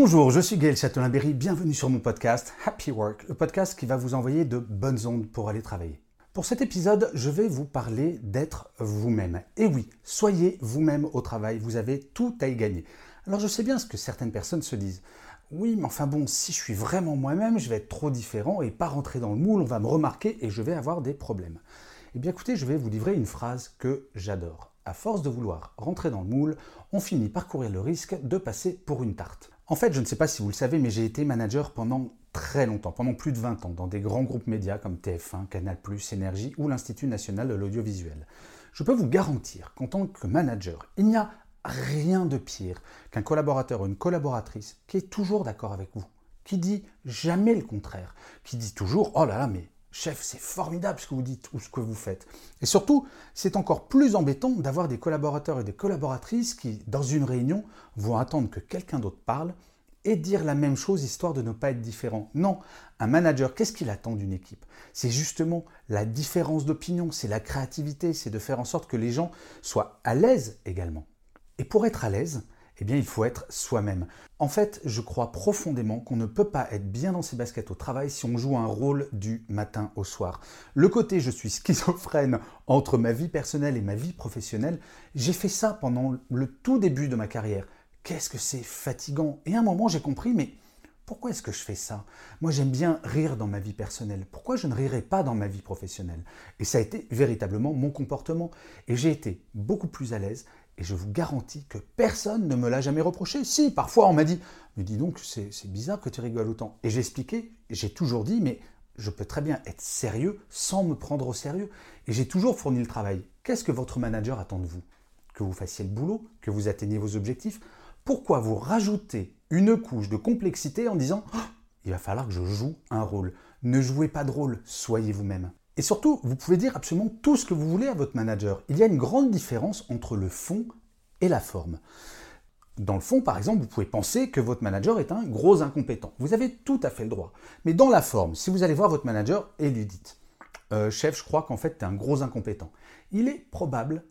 Bonjour, je suis Gaël Châtelain-Berry, bienvenue sur mon podcast Happy Work, le podcast qui va vous envoyer de bonnes ondes pour aller travailler. Pour cet épisode, je vais vous parler d'être vous-même. Et oui, soyez vous-même au travail, vous avez tout à y gagner. Alors je sais bien ce que certaines personnes se disent. Oui, mais enfin bon, si je suis vraiment moi-même, je vais être trop différent et pas rentrer dans le moule, on va me remarquer et je vais avoir des problèmes. Eh bien écoutez, je vais vous livrer une phrase que j'adore. À force de vouloir rentrer dans le moule, on finit par courir le risque de passer pour une tarte. En fait, je ne sais pas si vous le savez, mais j'ai été manager pendant très longtemps, pendant plus de 20 ans, dans des grands groupes médias comme TF1, Canal+, Énergie ou l'Institut national de l'audiovisuel. Je peux vous garantir qu'en tant que manager, il n'y a rien de pire qu'un collaborateur ou une collaboratrice qui est toujours d'accord avec vous, qui dit jamais le contraire, qui dit toujours oh là là mais chef c'est formidable ce que vous dites ou ce que vous faites. Et surtout c'est encore plus embêtant d'avoir des collaborateurs et des collaboratrices qui dans une réunion vont attendre que quelqu'un d'autre parle et dire la même chose histoire de ne pas être différent. Non, un manager, qu'est-ce qu'il attend d'une équipe? C'est justement la différence d'opinion, c'est la créativité, c'est de faire en sorte que les gens soient à l'aise également. Et pour être à l'aise, eh bien, il faut être soi-même. En fait, je crois profondément qu'on ne peut pas être bien dans ses baskets au travail si on joue un rôle du matin au soir. Le côté je suis schizophrène entre ma vie personnelle et ma vie professionnelle, j'ai fait ça pendant le tout début de ma carrière. Qu'est-ce que c'est fatigant Et à un moment, j'ai compris, mais pourquoi est-ce que je fais ça? Moi, j'aime bien rire dans ma vie personnelle. Pourquoi je ne rirais pas dans ma vie professionnelle? Et ça a été véritablement mon comportement. Et j'ai été beaucoup plus à l'aise et je vous garantis que personne ne me l'a jamais reproché. Si, parfois on m'a dit, mais dis donc, c'est bizarre que tu rigoles autant. Et j'ai expliqué, j'ai toujours dit, mais je peux très bien être sérieux sans me prendre au sérieux. Et j'ai toujours fourni le travail. Qu'est-ce que votre manager attend de vous? Que vous fassiez le boulot, que vous atteigniez vos objectifs? Pourquoi vous rajoutez une couche de complexité en disant, oh, il va falloir que je joue un rôle? Ne jouez pas de rôle, soyez vous-même. Et surtout, vous pouvez dire absolument tout ce que vous voulez à votre manager. Il y a une grande différence entre le fond et la forme. Dans le fond, par exemple, vous pouvez penser que votre manager est un gros incompétent. Vous avez tout à fait le droit. Mais dans la forme, si vous allez voir votre manager et lui dites euh, Chef, je crois qu'en fait, tu es un gros incompétent. Il est probable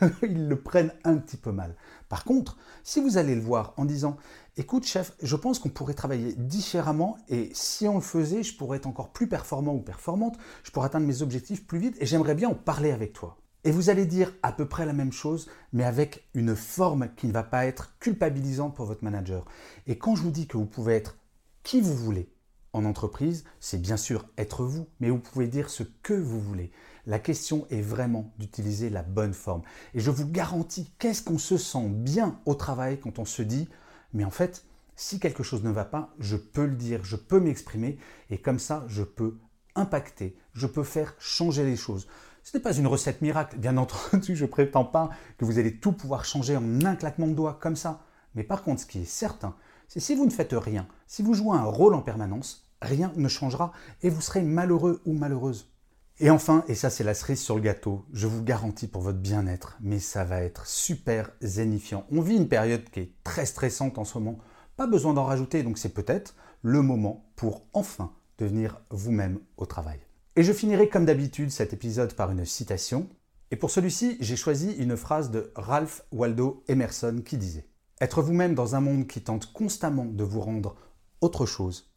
qu'il le prenne un petit peu mal. Par contre, si vous allez le voir en disant Écoute, chef, je pense qu'on pourrait travailler différemment et si on le faisait, je pourrais être encore plus performant ou performante, je pourrais atteindre mes objectifs plus vite et j'aimerais bien en parler avec toi. Et vous allez dire à peu près la même chose, mais avec une forme qui ne va pas être culpabilisante pour votre manager. Et quand je vous dis que vous pouvez être qui vous voulez en entreprise, c'est bien sûr être vous, mais vous pouvez dire ce que vous voulez. La question est vraiment d'utiliser la bonne forme. Et je vous garantis, qu'est-ce qu'on se sent bien au travail quand on se dit mais en fait, si quelque chose ne va pas, je peux le dire, je peux m'exprimer, et comme ça, je peux impacter, je peux faire changer les choses. Ce n'est pas une recette miracle, bien entendu, je ne prétends pas que vous allez tout pouvoir changer en un claquement de doigts comme ça. Mais par contre, ce qui est certain, c'est si vous ne faites rien, si vous jouez un rôle en permanence, rien ne changera et vous serez malheureux ou malheureuse. Et enfin, et ça c'est la cerise sur le gâteau, je vous garantis pour votre bien-être, mais ça va être super zénifiant. On vit une période qui est très stressante en ce moment, pas besoin d'en rajouter, donc c'est peut-être le moment pour enfin devenir vous-même au travail. Et je finirai comme d'habitude cet épisode par une citation. Et pour celui-ci, j'ai choisi une phrase de Ralph Waldo Emerson qui disait Être vous-même dans un monde qui tente constamment de vous rendre autre chose,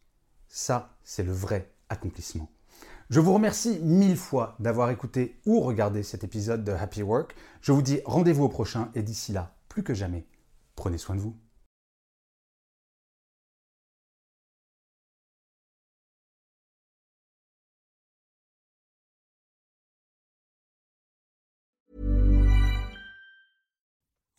ça c'est le vrai accomplissement. Je vous remercie mille fois d'avoir écouté ou regardé cet épisode de Happy Work. Je vous dis rendez-vous au prochain et d'ici là, plus que jamais, prenez soin de vous.